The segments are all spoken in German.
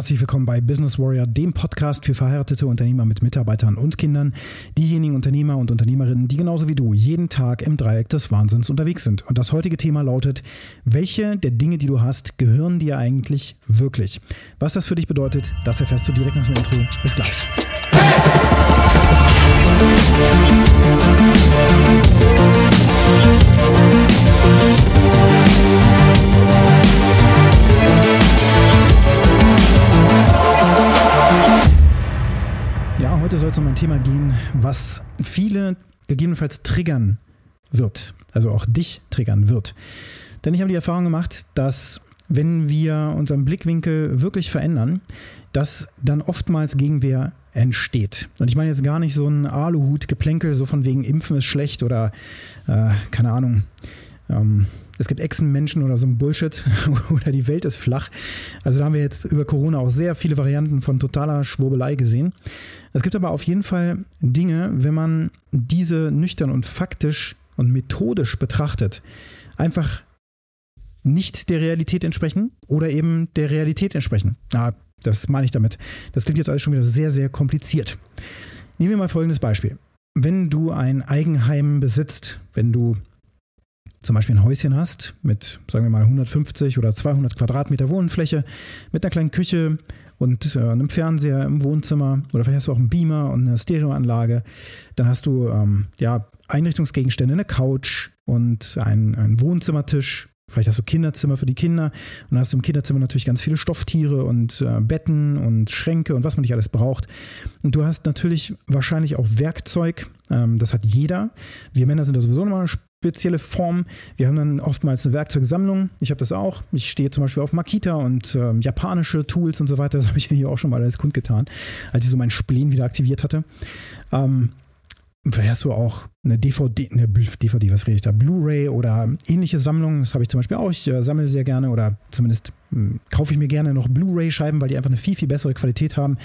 Herzlich willkommen bei Business Warrior, dem Podcast für verheiratete Unternehmer mit Mitarbeitern und Kindern. Diejenigen Unternehmer und Unternehmerinnen, die genauso wie du jeden Tag im Dreieck des Wahnsinns unterwegs sind. Und das heutige Thema lautet, welche der Dinge, die du hast, gehören dir eigentlich wirklich? Was das für dich bedeutet, das erfährst du direkt nach dem Intro. Bis gleich. Ja, heute soll es um ein Thema gehen, was viele gegebenenfalls triggern wird, also auch dich triggern wird. Denn ich habe die Erfahrung gemacht, dass wenn wir unseren Blickwinkel wirklich verändern, dass dann oftmals Gegenwehr entsteht. Und ich meine jetzt gar nicht so ein Aluhut-Geplänkel, so von wegen Impfen ist schlecht oder äh, keine Ahnung. Ähm, es gibt Echsenmenschen oder so ein Bullshit oder die Welt ist flach. Also da haben wir jetzt über Corona auch sehr viele Varianten von totaler Schwurbelei gesehen. Es gibt aber auf jeden Fall Dinge, wenn man diese nüchtern und faktisch und methodisch betrachtet, einfach nicht der Realität entsprechen oder eben der Realität entsprechen. Ah, das meine ich damit. Das klingt jetzt alles schon wieder sehr, sehr kompliziert. Nehmen wir mal folgendes Beispiel. Wenn du ein Eigenheim besitzt, wenn du zum Beispiel ein Häuschen hast mit, sagen wir mal, 150 oder 200 Quadratmeter Wohnfläche, mit einer kleinen Küche und äh, einem Fernseher im Wohnzimmer oder vielleicht hast du auch einen Beamer und eine Stereoanlage, dann hast du ähm, ja Einrichtungsgegenstände, eine Couch und einen, einen Wohnzimmertisch Vielleicht hast du Kinderzimmer für die Kinder und dann hast du im Kinderzimmer natürlich ganz viele Stofftiere und äh, Betten und Schränke und was man nicht alles braucht. Und du hast natürlich wahrscheinlich auch Werkzeug, ähm, das hat jeder. Wir Männer sind da sowieso nochmal spezielle Form. Wir haben dann oftmals eine Werkzeugsammlung. Ich habe das auch. Ich stehe zum Beispiel auf Makita und ähm, japanische Tools und so weiter. Das habe ich hier auch schon mal alles kundgetan, als ich so meinen Spleen wieder aktiviert hatte. Ähm, Vielleicht hast du auch eine DVD, eine DVD, was rede ich da, Blu-ray oder ähnliche Sammlungen. Das habe ich zum Beispiel auch. Ich äh, sammle sehr gerne oder zumindest hm, kaufe ich mir gerne noch Blu-ray-Scheiben, weil die einfach eine viel, viel bessere Qualität haben,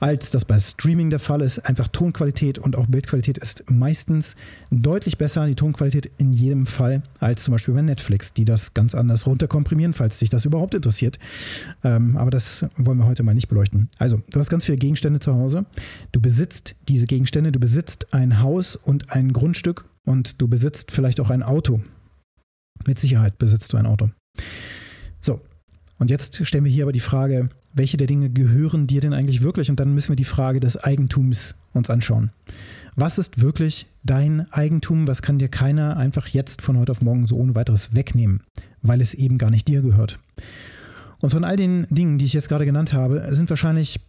als das bei Streaming der Fall ist. Einfach Tonqualität und auch Bildqualität ist meistens deutlich besser, die Tonqualität in jedem Fall, als zum Beispiel bei Netflix, die das ganz anders runterkomprimieren, falls dich das überhaupt interessiert. Ähm, aber das wollen wir heute mal nicht beleuchten. Also, du hast ganz viele Gegenstände zu Hause. Du besitzt diese Gegenstände, du besitzt ein Haus und ein Grundstück und du besitzt vielleicht auch ein Auto. Mit Sicherheit besitzt du ein Auto. So, und jetzt stellen wir hier aber die Frage, welche der Dinge gehören dir denn eigentlich wirklich? Und dann müssen wir die Frage des Eigentums uns anschauen. Was ist wirklich dein Eigentum? Was kann dir keiner einfach jetzt von heute auf morgen so ohne weiteres wegnehmen, weil es eben gar nicht dir gehört? Und von all den Dingen, die ich jetzt gerade genannt habe, sind wahrscheinlich,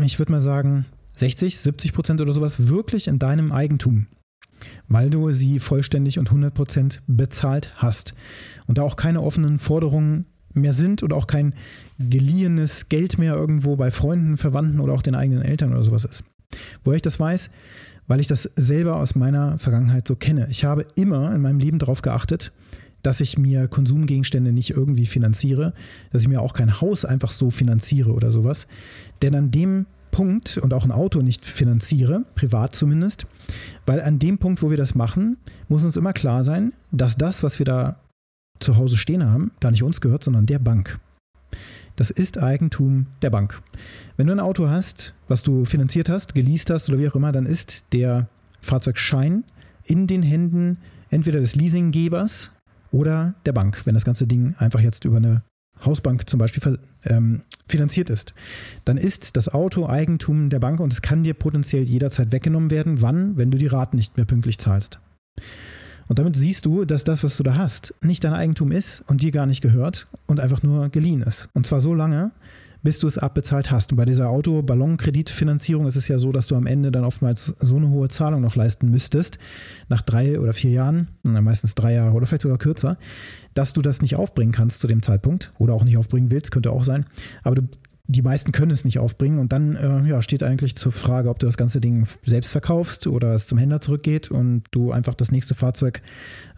ich würde mal sagen, 60, 70 Prozent oder sowas wirklich in deinem Eigentum, weil du sie vollständig und 100 Prozent bezahlt hast und da auch keine offenen Forderungen mehr sind oder auch kein geliehenes Geld mehr irgendwo bei Freunden, Verwandten oder auch den eigenen Eltern oder sowas ist. Woher ich das weiß? Weil ich das selber aus meiner Vergangenheit so kenne. Ich habe immer in meinem Leben darauf geachtet, dass ich mir Konsumgegenstände nicht irgendwie finanziere, dass ich mir auch kein Haus einfach so finanziere oder sowas. Denn an dem Punkt und auch ein Auto nicht finanziere, privat zumindest, weil an dem Punkt, wo wir das machen, muss uns immer klar sein, dass das, was wir da zu Hause stehen haben, gar nicht uns gehört, sondern der Bank. Das ist Eigentum der Bank. Wenn du ein Auto hast, was du finanziert hast, geleast hast oder wie auch immer, dann ist der Fahrzeugschein in den Händen entweder des Leasinggebers oder der Bank, wenn das ganze Ding einfach jetzt über eine Hausbank zum Beispiel ähm, finanziert ist. Dann ist das Auto Eigentum der Bank und es kann dir potenziell jederzeit weggenommen werden. Wann? Wenn du die Raten nicht mehr pünktlich zahlst. Und damit siehst du, dass das, was du da hast, nicht dein Eigentum ist und dir gar nicht gehört und einfach nur geliehen ist. Und zwar so lange, bis du es abbezahlt hast. Und bei dieser Auto-Ballon-Kreditfinanzierung ist es ja so, dass du am Ende dann oftmals so eine hohe Zahlung noch leisten müsstest, nach drei oder vier Jahren, meistens drei Jahre oder vielleicht sogar kürzer, dass du das nicht aufbringen kannst zu dem Zeitpunkt oder auch nicht aufbringen willst, könnte auch sein. Aber du die meisten können es nicht aufbringen und dann äh, ja, steht eigentlich zur Frage, ob du das ganze Ding selbst verkaufst oder es zum Händler zurückgeht und du einfach das nächste Fahrzeug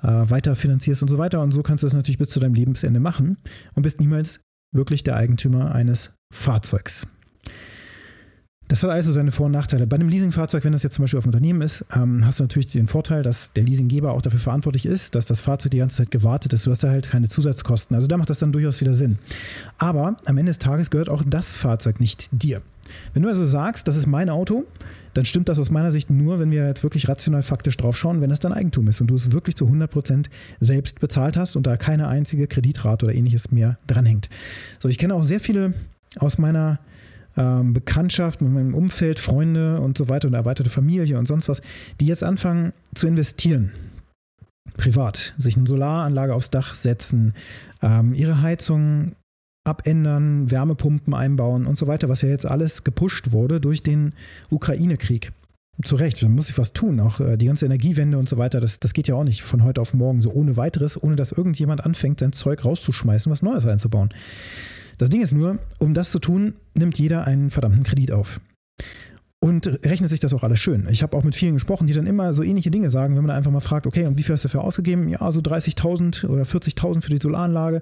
äh, weiter finanzierst und so weiter. Und so kannst du das natürlich bis zu deinem Lebensende machen und bist niemals wirklich der Eigentümer eines Fahrzeugs. Das hat also seine Vor- und Nachteile. Bei einem Leasingfahrzeug, wenn das jetzt zum Beispiel auf dem Unternehmen ist, ähm, hast du natürlich den Vorteil, dass der Leasinggeber auch dafür verantwortlich ist, dass das Fahrzeug die ganze Zeit gewartet ist. Du hast da halt keine Zusatzkosten. Also da macht das dann durchaus wieder Sinn. Aber am Ende des Tages gehört auch das Fahrzeug nicht dir. Wenn du also sagst, das ist mein Auto, dann stimmt das aus meiner Sicht nur, wenn wir jetzt wirklich rational faktisch drauf schauen, wenn es dein Eigentum ist und du es wirklich zu 100% selbst bezahlt hast und da keine einzige Kreditrate oder ähnliches mehr dranhängt. So, ich kenne auch sehr viele aus meiner ähm, Bekanntschaft, mit meinem Umfeld, Freunde und so weiter und erweiterte Familie und sonst was, die jetzt anfangen zu investieren. Privat, sich eine Solaranlage aufs Dach setzen, ähm, ihre Heizung abändern, Wärmepumpen einbauen und so weiter, was ja jetzt alles gepusht wurde durch den Ukraine-Krieg. Zu Recht, man muss sich was tun. Auch äh, die ganze Energiewende und so weiter, das, das geht ja auch nicht von heute auf morgen so ohne weiteres, ohne dass irgendjemand anfängt, sein Zeug rauszuschmeißen, was Neues einzubauen. Das Ding ist nur, um das zu tun, nimmt jeder einen verdammten Kredit auf. Und rechnet sich das auch alles schön. Ich habe auch mit vielen gesprochen, die dann immer so ähnliche Dinge sagen, wenn man einfach mal fragt, okay, und wie viel hast du dafür ausgegeben? Ja, so 30.000 oder 40.000 für die Solaranlage.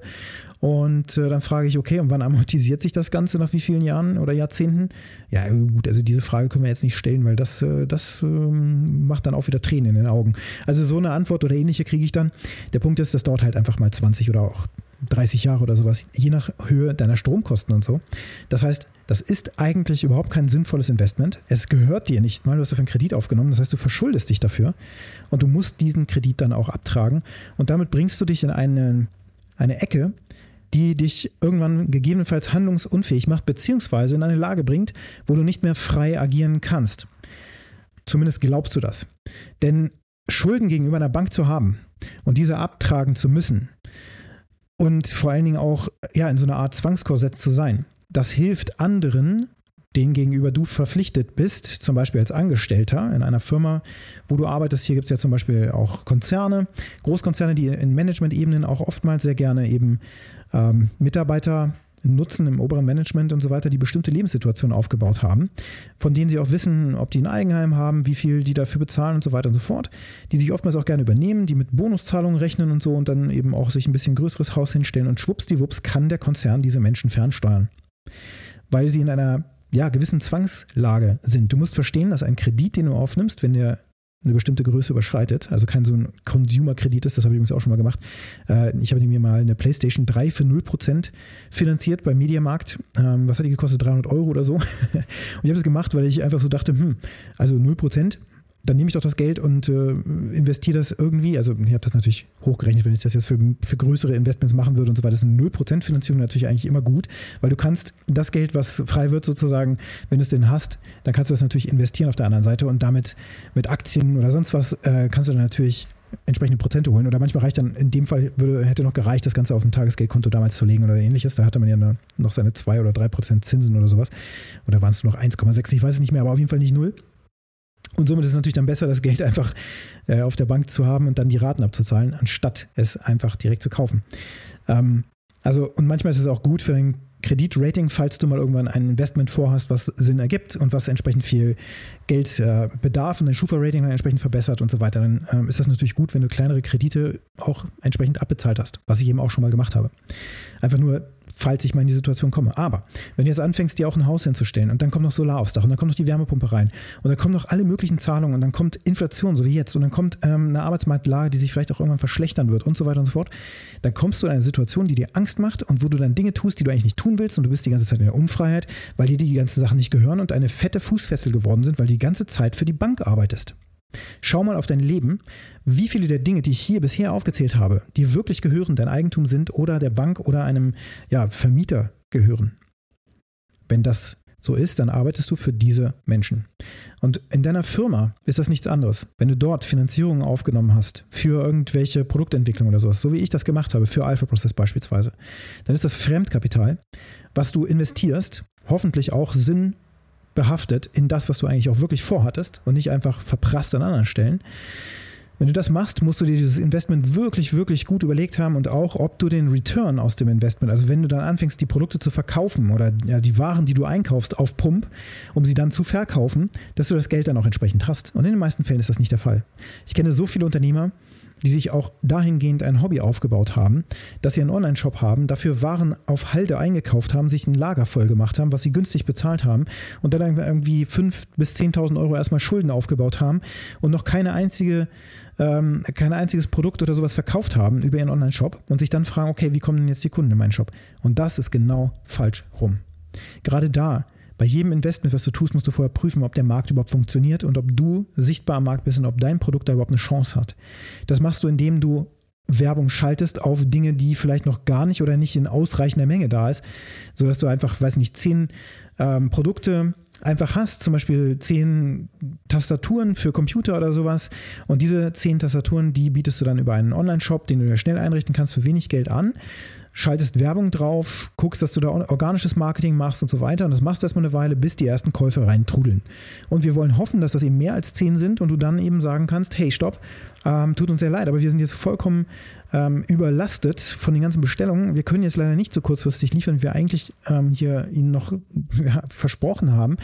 Und äh, dann frage ich, okay, und wann amortisiert sich das Ganze nach wie vielen Jahren oder Jahrzehnten? Ja, gut, also diese Frage können wir jetzt nicht stellen, weil das, äh, das äh, macht dann auch wieder Tränen in den Augen. Also so eine Antwort oder ähnliche kriege ich dann. Der Punkt ist, das dauert halt einfach mal 20 oder auch 30 Jahre oder sowas, je nach Höhe deiner Stromkosten und so. Das heißt, das ist eigentlich überhaupt kein sinnvolles Investment. Es gehört dir nicht mal, du hast dafür einen Kredit aufgenommen, das heißt, du verschuldest dich dafür und du musst diesen Kredit dann auch abtragen und damit bringst du dich in eine, eine Ecke, die dich irgendwann gegebenenfalls handlungsunfähig macht, beziehungsweise in eine Lage bringt, wo du nicht mehr frei agieren kannst. Zumindest glaubst du das. Denn Schulden gegenüber einer Bank zu haben und diese abtragen zu müssen, und vor allen Dingen auch ja, in so einer Art Zwangskorsett zu sein. Das hilft anderen, denen gegenüber du verpflichtet bist, zum Beispiel als Angestellter in einer Firma, wo du arbeitest. Hier gibt es ja zum Beispiel auch Konzerne, Großkonzerne, die in Management-Ebenen auch oftmals sehr gerne eben ähm, Mitarbeiter nutzen im oberen Management und so weiter, die bestimmte Lebenssituationen aufgebaut haben, von denen sie auch wissen, ob die ein Eigenheim haben, wie viel die dafür bezahlen und so weiter und so fort, die sich oftmals auch gerne übernehmen, die mit Bonuszahlungen rechnen und so und dann eben auch sich ein bisschen größeres Haus hinstellen und schwuppsdiwupps kann der Konzern diese Menschen fernsteuern. Weil sie in einer ja, gewissen Zwangslage sind. Du musst verstehen, dass ein Kredit, den du aufnimmst, wenn der eine bestimmte Größe überschreitet, also kein so ein Consumer-Kredit ist, das habe ich übrigens auch schon mal gemacht. Äh, ich habe mir mal eine PlayStation 3 für 0% finanziert beim Mediamarkt. Ähm, was hat die gekostet? 300 Euro oder so. Und ich habe es gemacht, weil ich einfach so dachte, hm, also 0%, dann nehme ich doch das Geld und äh, investiere das irgendwie. Also ich habe das natürlich hochgerechnet, wenn ich das jetzt für, für größere Investments machen würde und so weiter. Das ist eine 0% Finanzierung natürlich eigentlich immer gut, weil du kannst das Geld, was frei wird sozusagen, wenn du es denn hast, dann kannst du das natürlich investieren auf der anderen Seite und damit mit Aktien oder sonst was äh, kannst du dann natürlich entsprechende Prozente holen. Oder manchmal reicht dann, in dem Fall würde, hätte noch gereicht, das Ganze auf ein Tagesgeldkonto damals zu legen oder ähnliches. Da hatte man ja noch seine 2 oder 3 Prozent Zinsen oder sowas. Oder waren es nur noch 1,6%, ich weiß es nicht mehr, aber auf jeden Fall nicht null. Und somit ist es natürlich dann besser, das Geld einfach äh, auf der Bank zu haben und dann die Raten abzuzahlen, anstatt es einfach direkt zu kaufen. Ähm, also, und manchmal ist es auch gut für dein Kreditrating, falls du mal irgendwann ein Investment vorhast, was Sinn ergibt und was entsprechend viel Geld äh, bedarf und dein Schufa-Rating dann entsprechend verbessert und so weiter, dann ähm, ist das natürlich gut, wenn du kleinere Kredite auch entsprechend abbezahlt hast, was ich eben auch schon mal gemacht habe. Einfach nur falls ich mal in die Situation komme. Aber wenn du jetzt anfängst, dir auch ein Haus hinzustellen und dann kommt noch Solar aufs Dach und dann kommt noch die Wärmepumpe rein und dann kommen noch alle möglichen Zahlungen und dann kommt Inflation, so wie jetzt, und dann kommt ähm, eine Arbeitsmarktlage, die sich vielleicht auch irgendwann verschlechtern wird und so weiter und so fort, dann kommst du in eine Situation, die dir Angst macht und wo du dann Dinge tust, die du eigentlich nicht tun willst und du bist die ganze Zeit in der Unfreiheit, weil dir die ganzen Sachen nicht gehören und eine fette Fußfessel geworden sind, weil du die ganze Zeit für die Bank arbeitest. Schau mal auf dein Leben, wie viele der Dinge, die ich hier bisher aufgezählt habe, die wirklich gehören, dein Eigentum sind oder der Bank oder einem ja, Vermieter gehören. Wenn das so ist, dann arbeitest du für diese Menschen. Und in deiner Firma ist das nichts anderes. Wenn du dort Finanzierungen aufgenommen hast für irgendwelche Produktentwicklung oder sowas, so wie ich das gemacht habe, für Alpha Process beispielsweise, dann ist das Fremdkapital, was du investierst, hoffentlich auch Sinn behaftet in das, was du eigentlich auch wirklich vorhattest und nicht einfach verprasst an anderen Stellen. Wenn du das machst, musst du dir dieses Investment wirklich, wirklich gut überlegt haben und auch, ob du den Return aus dem Investment, also wenn du dann anfängst, die Produkte zu verkaufen oder ja, die Waren, die du einkaufst, auf Pump, um sie dann zu verkaufen, dass du das Geld dann auch entsprechend hast. Und in den meisten Fällen ist das nicht der Fall. Ich kenne so viele Unternehmer, die sich auch dahingehend ein Hobby aufgebaut haben, dass sie einen Online-Shop haben, dafür Waren auf Halde eingekauft haben, sich ein Lager voll gemacht haben, was sie günstig bezahlt haben und dann irgendwie 5.000 bis 10.000 Euro erstmal Schulden aufgebaut haben und noch keine einzige ähm, kein einziges Produkt oder sowas verkauft haben über ihren Online-Shop und sich dann fragen, okay, wie kommen denn jetzt die Kunden in meinen Shop? Und das ist genau falsch rum. Gerade da bei jedem Investment, was du tust, musst du vorher prüfen, ob der Markt überhaupt funktioniert und ob du sichtbar am Markt bist und ob dein Produkt da überhaupt eine Chance hat. Das machst du, indem du Werbung schaltest auf Dinge, die vielleicht noch gar nicht oder nicht in ausreichender Menge da ist, sodass du einfach, weiß nicht, zehn ähm, Produkte einfach hast, zum Beispiel zehn Tastaturen für Computer oder sowas. Und diese zehn Tastaturen, die bietest du dann über einen Online-Shop, den du dir schnell einrichten kannst, für wenig Geld an schaltest Werbung drauf, guckst, dass du da organisches Marketing machst und so weiter. Und das machst du erstmal eine Weile, bis die ersten Käufer reintrudeln. Und wir wollen hoffen, dass das eben mehr als zehn sind und du dann eben sagen kannst, hey, stopp, ähm, tut uns sehr leid, aber wir sind jetzt vollkommen ähm, überlastet von den ganzen Bestellungen. Wir können jetzt leider nicht so kurzfristig liefern, wie wir eigentlich ähm, hier Ihnen noch ja, versprochen haben.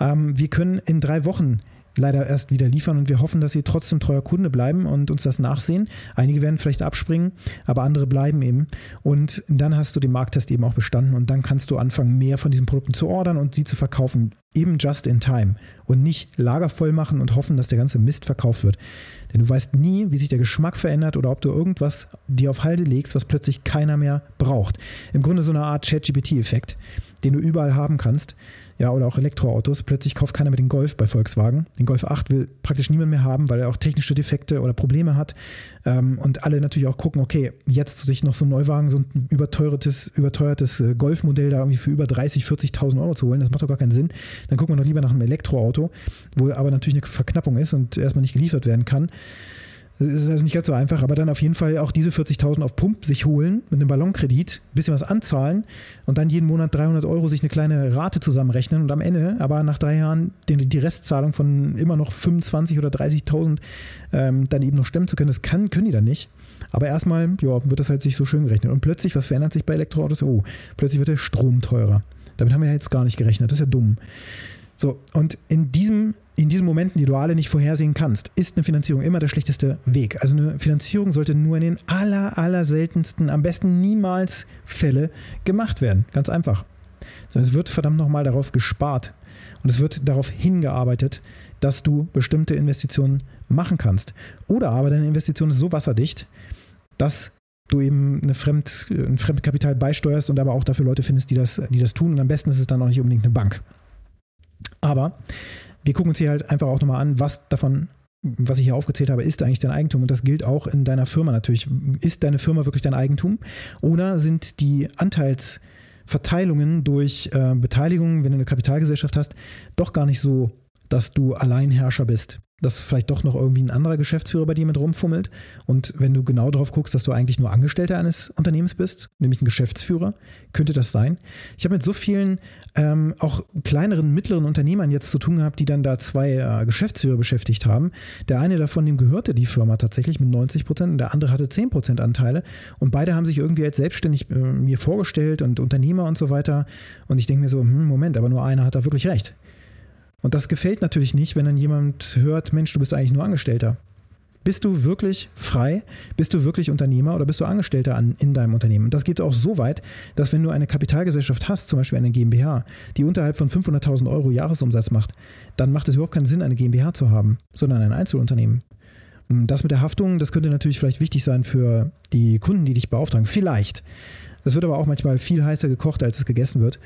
Ähm, wir können in drei Wochen leider erst wieder liefern und wir hoffen, dass sie trotzdem treuer Kunde bleiben und uns das nachsehen. Einige werden vielleicht abspringen, aber andere bleiben eben. Und dann hast du den Markttest eben auch bestanden und dann kannst du anfangen, mehr von diesen Produkten zu ordern und sie zu verkaufen, eben just in time und nicht Lager voll machen und hoffen, dass der ganze Mist verkauft wird. Denn du weißt nie, wie sich der Geschmack verändert oder ob du irgendwas dir auf Halde legst, was plötzlich keiner mehr braucht. Im Grunde so eine Art ChatGPT-Effekt, den du überall haben kannst ja, oder auch Elektroautos. Plötzlich kauft keiner mehr den Golf bei Volkswagen. Den Golf 8 will praktisch niemand mehr haben, weil er auch technische Defekte oder Probleme hat. Ähm, und alle natürlich auch gucken, okay, jetzt sich noch so ein Neuwagen, so ein überteuertes, überteuertes äh, Golfmodell da irgendwie für über 30, 40.000 Euro zu holen, das macht doch gar keinen Sinn. Dann gucken wir doch lieber nach einem Elektroauto, wo aber natürlich eine Verknappung ist und erstmal nicht geliefert werden kann. Das ist also nicht ganz so einfach, aber dann auf jeden Fall auch diese 40.000 auf Pump sich holen mit einem Ballonkredit, ein bisschen was anzahlen und dann jeden Monat 300 Euro sich eine kleine Rate zusammenrechnen und am Ende aber nach drei Jahren die, die Restzahlung von immer noch 25.000 oder 30.000 ähm, dann eben noch stemmen zu können. Das kann, können die dann nicht. Aber erstmal ja, wird das halt sich so schön gerechnet. Und plötzlich, was verändert sich bei Elektroautos? Oh, plötzlich wird der Strom teurer. Damit haben wir ja jetzt gar nicht gerechnet. Das ist ja dumm. So, und in diesem in diesen Momenten, die du alle nicht vorhersehen kannst, ist eine Finanzierung immer der schlechteste Weg. Also eine Finanzierung sollte nur in den aller, aller seltensten, am besten niemals Fälle gemacht werden. Ganz einfach. Sondern es wird verdammt nochmal darauf gespart und es wird darauf hingearbeitet, dass du bestimmte Investitionen machen kannst. Oder aber deine Investition ist so wasserdicht, dass du eben eine Fremd, ein Fremdkapital beisteuerst und aber auch dafür Leute findest, die das, die das tun. Und am besten ist es dann auch nicht unbedingt eine Bank. Aber wir gucken uns hier halt einfach auch nochmal an, was davon, was ich hier aufgezählt habe, ist eigentlich dein Eigentum. Und das gilt auch in deiner Firma natürlich. Ist deine Firma wirklich dein Eigentum? Oder sind die Anteilsverteilungen durch äh, Beteiligungen, wenn du eine Kapitalgesellschaft hast, doch gar nicht so, dass du Alleinherrscher bist? Dass vielleicht doch noch irgendwie ein anderer Geschäftsführer bei dir mit rumfummelt. Und wenn du genau darauf guckst, dass du eigentlich nur Angestellter eines Unternehmens bist, nämlich ein Geschäftsführer, könnte das sein. Ich habe mit so vielen ähm, auch kleineren, mittleren Unternehmern jetzt zu tun gehabt, die dann da zwei äh, Geschäftsführer beschäftigt haben. Der eine davon, dem gehörte die Firma tatsächlich mit 90 Prozent und der andere hatte 10 Prozent Anteile. Und beide haben sich irgendwie als selbstständig äh, mir vorgestellt und Unternehmer und so weiter. Und ich denke mir so, hm, Moment, aber nur einer hat da wirklich recht. Und das gefällt natürlich nicht, wenn dann jemand hört, Mensch, du bist eigentlich nur Angestellter. Bist du wirklich frei? Bist du wirklich Unternehmer oder bist du Angestellter an, in deinem Unternehmen? Und das geht auch so weit, dass wenn du eine Kapitalgesellschaft hast, zum Beispiel eine GmbH, die unterhalb von 500.000 Euro Jahresumsatz macht, dann macht es überhaupt keinen Sinn, eine GmbH zu haben, sondern ein Einzelunternehmen. Das mit der Haftung, das könnte natürlich vielleicht wichtig sein für die Kunden, die dich beauftragen. Vielleicht. Das wird aber auch manchmal viel heißer gekocht, als es gegessen wird.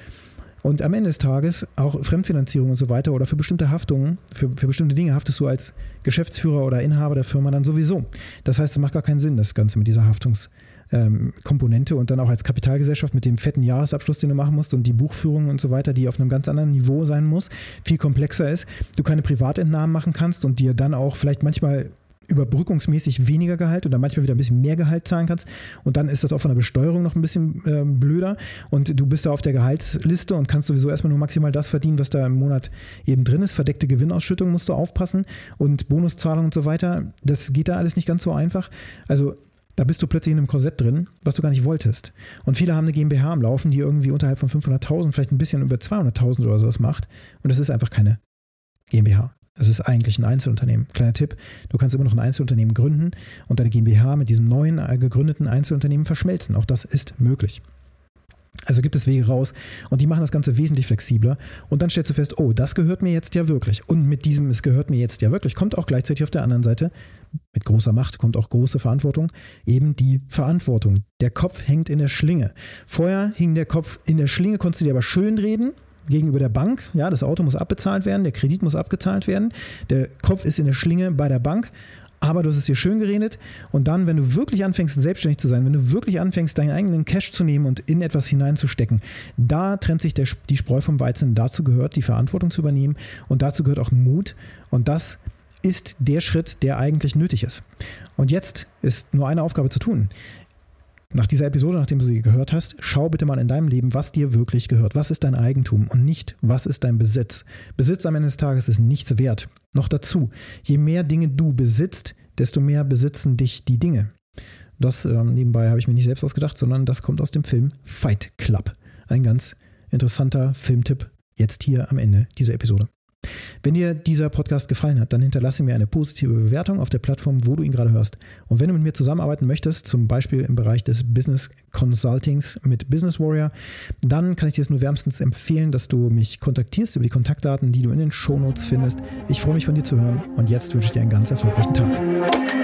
Und am Ende des Tages auch Fremdfinanzierung und so weiter oder für bestimmte Haftungen, für, für bestimmte Dinge haftest du als Geschäftsführer oder Inhaber der Firma dann sowieso. Das heißt, es macht gar keinen Sinn, das Ganze mit dieser Haftungskomponente ähm, und dann auch als Kapitalgesellschaft mit dem fetten Jahresabschluss, den du machen musst und die Buchführung und so weiter, die auf einem ganz anderen Niveau sein muss, viel komplexer ist. Du keine Privatentnahmen machen kannst und dir dann auch vielleicht manchmal überbrückungsmäßig weniger Gehalt oder manchmal wieder ein bisschen mehr Gehalt zahlen kannst. Und dann ist das auch von der Besteuerung noch ein bisschen äh, blöder. Und du bist da auf der Gehaltsliste und kannst sowieso erstmal nur maximal das verdienen, was da im Monat eben drin ist. Verdeckte Gewinnausschüttung musst du aufpassen und Bonuszahlungen und so weiter. Das geht da alles nicht ganz so einfach. Also da bist du plötzlich in einem Korsett drin, was du gar nicht wolltest. Und viele haben eine GmbH am Laufen, die irgendwie unterhalb von 500.000, vielleicht ein bisschen über 200.000 oder sowas macht. Und das ist einfach keine GmbH. Es ist eigentlich ein Einzelunternehmen. Kleiner Tipp, du kannst immer noch ein Einzelunternehmen gründen und deine GmbH mit diesem neuen äh, gegründeten Einzelunternehmen verschmelzen. Auch das ist möglich. Also gibt es Wege raus und die machen das Ganze wesentlich flexibler. Und dann stellst du fest, oh, das gehört mir jetzt ja wirklich. Und mit diesem, es gehört mir jetzt ja wirklich, kommt auch gleichzeitig auf der anderen Seite, mit großer Macht kommt auch große Verantwortung, eben die Verantwortung. Der Kopf hängt in der Schlinge. Vorher hing der Kopf in der Schlinge, konntest du dir aber schön reden, gegenüber der Bank. Ja, das Auto muss abbezahlt werden, der Kredit muss abgezahlt werden. Der Kopf ist in der Schlinge bei der Bank aber du hast es dir schön geredet und dann, wenn du wirklich anfängst, selbstständig zu sein, wenn du wirklich anfängst, deinen eigenen Cash zu nehmen und in etwas hineinzustecken, da trennt sich der, die Spreu vom Weizen. Dazu gehört die Verantwortung zu übernehmen und dazu gehört auch Mut und das ist der Schritt, der eigentlich nötig ist. Und jetzt ist nur eine Aufgabe zu tun. Nach dieser Episode, nachdem du sie gehört hast, schau bitte mal in deinem Leben, was dir wirklich gehört. Was ist dein Eigentum und nicht, was ist dein Besitz. Besitz am Ende des Tages ist nichts wert. Noch dazu, je mehr Dinge du besitzt, desto mehr besitzen dich die Dinge. Das ähm, nebenbei habe ich mir nicht selbst ausgedacht, sondern das kommt aus dem Film Fight Club. Ein ganz interessanter Filmtipp jetzt hier am Ende dieser Episode. Wenn dir dieser Podcast gefallen hat, dann hinterlasse mir eine positive Bewertung auf der Plattform, wo du ihn gerade hörst. Und wenn du mit mir zusammenarbeiten möchtest, zum Beispiel im Bereich des Business Consultings mit Business Warrior, dann kann ich dir es nur wärmstens empfehlen, dass du mich kontaktierst über die Kontaktdaten, die du in den Shownotes findest. Ich freue mich von dir zu hören und jetzt wünsche ich dir einen ganz erfolgreichen Tag.